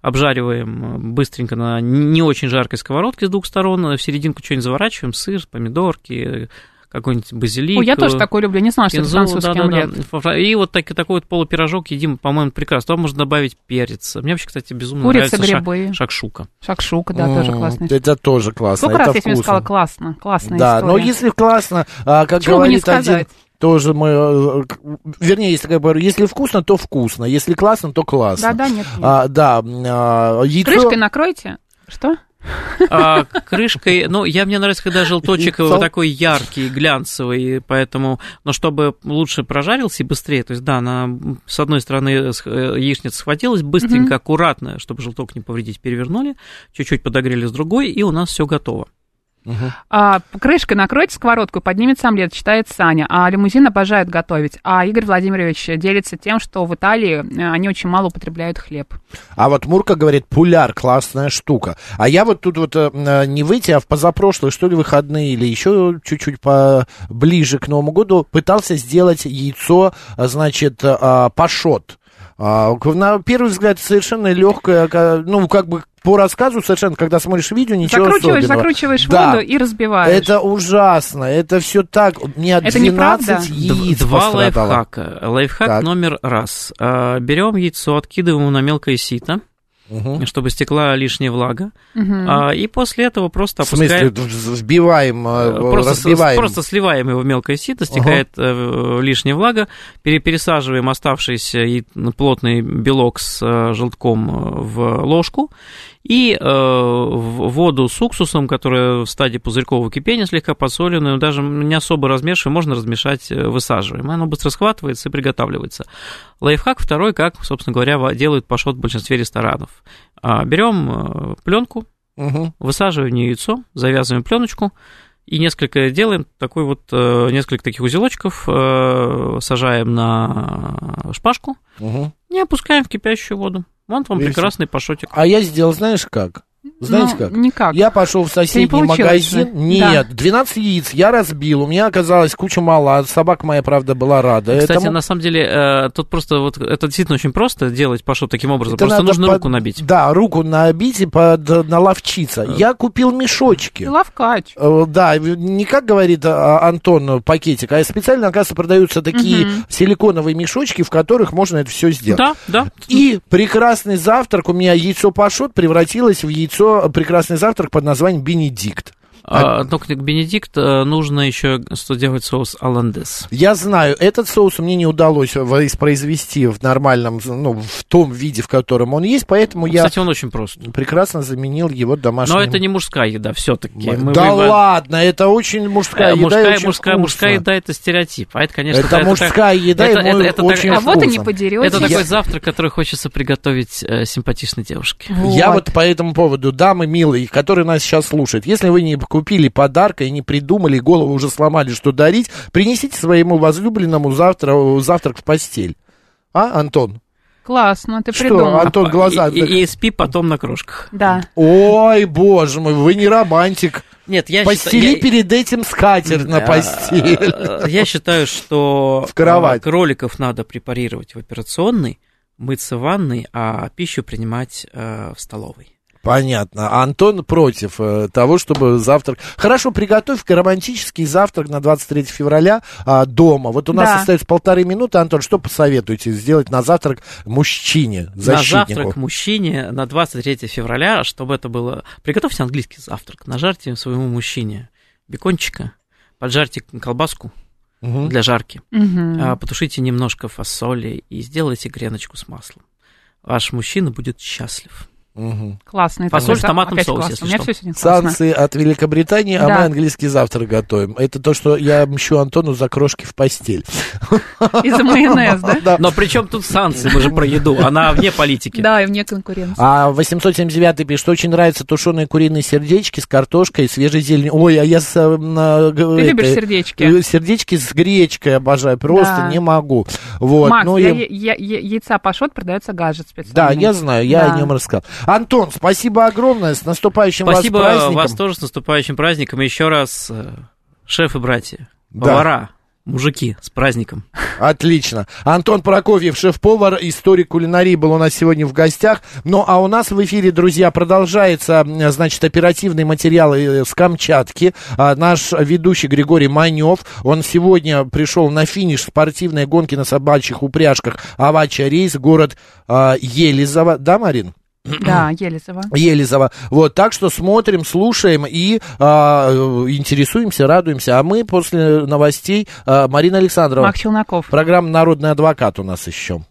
обжариваем а, быстренько на не очень жаркой сковородке с двух сторон, а в серединку что-нибудь заворачиваем, сыр, помидорки, какой-нибудь базилик. Ой, я тоже такой люблю, не знаю, что это кинзу, французский да-да-да. омлет. Фа- И вот так- такой вот полупирожок едим, по-моему, прекрасно. Туда можно добавить перец. Мне вообще, кстати, безумно Курица, нравится грибы. шакшука. Шакшука, да, тоже М, классный. Это тоже классно. Сколько это раз я тебе вкусно. сказала классно, классная Да, история. но если классно, а, как Чего бы не говорит один, тоже мы, э, вернее, если как бы, если вкусно, то вкусно, если классно, то классно. Да, да, нет, нет. А, да, а, яйцо... Крышкой накройте. Что? А крышкой, ну, я мне нравится, когда желточек вот такой яркий, глянцевый, поэтому, но чтобы лучше прожарился и быстрее, то есть, да, она с одной стороны э, яичница схватилась быстренько, аккуратно, чтобы желток не повредить, перевернули, чуть-чуть подогрели с другой, и у нас все готово. А, крышкой накройте сковородку, поднимется омлет, считает Саня. А лимузин обожает готовить. А Игорь Владимирович делится тем, что в Италии э, они очень мало употребляют хлеб. А вот Мурка говорит, пуляр, классная штука. А я вот тут вот э, э, не выйти, а в позапрошлые, что ли, выходные или еще чуть-чуть поближе к Новому году пытался сделать яйцо, значит, э, пашот. А, На первый взгляд совершенно легкое, ну, как бы по рассказу совершенно, когда смотришь видео, ничего закручиваешь, особенного. закручиваешь Да. воду и разбиваешь. Это ужасно, это все так. У меня Это 12 неправда? яиц Два пострадало. лайфхака. Лайфхак Так. номер раз. А, Берем яйцо, откидываем его на мелкое сито, Мгм. чтобы стекла лишняя влага, Мгм. А, и после этого просто В смысле, опускаем... в- вбиваем, э, Просто, разбиваем. просто сливаем его в мелкое сито, стекает э, лишняя влага, пере- пересаживаем оставшийся и плотный белок с э, желтком э, в ложку и э, воду с уксусом, которая в стадии пузырькового кипения, слегка подсоленную, даже не особо размешиваем, можно размешать, э, высаживаем. Оно быстро схватывается и приготавливается. Лайфхак второй, как, собственно говоря, во- делают пашот в большинстве ресторанов. А, Берем пленку, Мгм. высаживаем в нее яйцо, завязываем пленочку и несколько делаем такой вот э, несколько таких узелочков, э, сажаем на шпажку Мгм. и опускаем в кипящую воду. Вон вам всё. прекрасный пашотик. А я сделал, знаешь как? Знаете Ну, как? Никак. Я пошел в соседний получилось магазин. Нет, 12 яиц я разбил. У меня оказалась куча мала. Собака моя, правда, была рада. Кстати, этому. на самом деле, э, тут просто вот это действительно очень просто делать пашот таким образом. Это просто нужно под- руку набить. Да, руку набить и под, наловчиться. Я купил мешочки. Ты лавкач. Э, Да, не как говорит а, Антон пакетик, а специально, оказывается, продаются такие Мгм. силиконовые мешочки, в которых можно это все сделать. Да, да. И прекрасный завтрак, у меня яйцо пашот превратилось в яйцо, прекрасный завтрак под названием Бенедикт. А, только к Бенедикт э, нужно еще что делать соус аландес. Я знаю, этот соус мне не удалось воспроизвести в нормальном, ну, в том виде, в котором он есть, поэтому я Кстати, он очень прост. прекрасно заменил его домашним. Но это не мужская еда, все-таки. Да ладно, это очень мужская Э, еда. мужская, очень мужская, вкусно. мужская еда это стереотип. А это, конечно, Это мужская еда, это- и это- это очень так- А вот и не вкусно. подеретесь. Это такой Я- завтрак, который хочется приготовить э, симпатичной девушке. Я вот по этому поводу, дамы милые, которые нас сейчас слушают, если вы не купили подарка и не придумали, голову уже сломали, что дарить, принесите своему возлюбленному завтра, завтрак в постель. А, Антон? Классно, ты Что, придумал. Антон, глаза... И, и- и спи потом на крошках. Да. Ой, боже мой, вы не романтик. Нет, я Постели считаю... перед этим скатерть на постель. Я, я считаю, что В кровать. э, кроликов надо препарировать в операционной, мыться в ванной, а пищу принимать э, в столовой. Понятно. А Антон против э, того, чтобы завтрак... Хорошо, приготовь романтический завтрак на 23 февраля а, дома. Вот у нас Да. остается полторы минуты. Антон, что посоветуете сделать на завтрак мужчине, На защитнику? завтрак мужчине на 23 февраля, чтобы это было... Приготовьте английский завтрак, нажарьте своему мужчине бекончика, поджарьте колбаску Мгм. для жарки, а, потушите немножко фасоли и сделайте греночку с маслом. Ваш мужчина будет счастлив. Мгм. Классно. это Фасоль будет. в томатном соусе, классно. если У меня что. все сегодня классно. Санкции от Великобритании, а Да. мы английский завтрак готовим. Это то, что я мщу Антону за крошки в постель. И за майонез, да? <laughs> Да. Но при чем тут санкции? Мы же про еду. Она вне политики. Да, и вне конкуренции. А 879 пишет, очень нравятся тушеные куриные сердечки с картошкой и свежей зеленью. Ой, а я с... э, Ты любишь сердечки? э, Сердечки с гречкой обожаю, просто Да. не могу. Вот, Макс, ну и- я- я- яйца пашот продается гаджет Да, специальный. я знаю, я Да. о нем рассказал. Антон, спасибо огромное, с наступающим Спасибо вас праздником. вас тоже с наступающим праздником. Еще раз, э, шеф и братья, Да. повара, Мужики, с праздником. Отлично. Антон Прокофьев, шеф-повар, историк кулинарии, был у нас сегодня в гостях. Ну, а у нас в эфире, друзья, продолжается, значит, оперативный материал э, с Камчатки. А, наш ведущий Григорий Манев, он сегодня пришел на финиш спортивной гонки на собачьих упряжках Авача Рейс, город а, Елизово. Да, Марин? Да, Елизово. Елизово. Вот, так что смотрим, слушаем и а, интересуемся, радуемся. А мы после новостей а, Марина Александрова. Мак Челноков. Программа «Народный адвокат» у нас еще.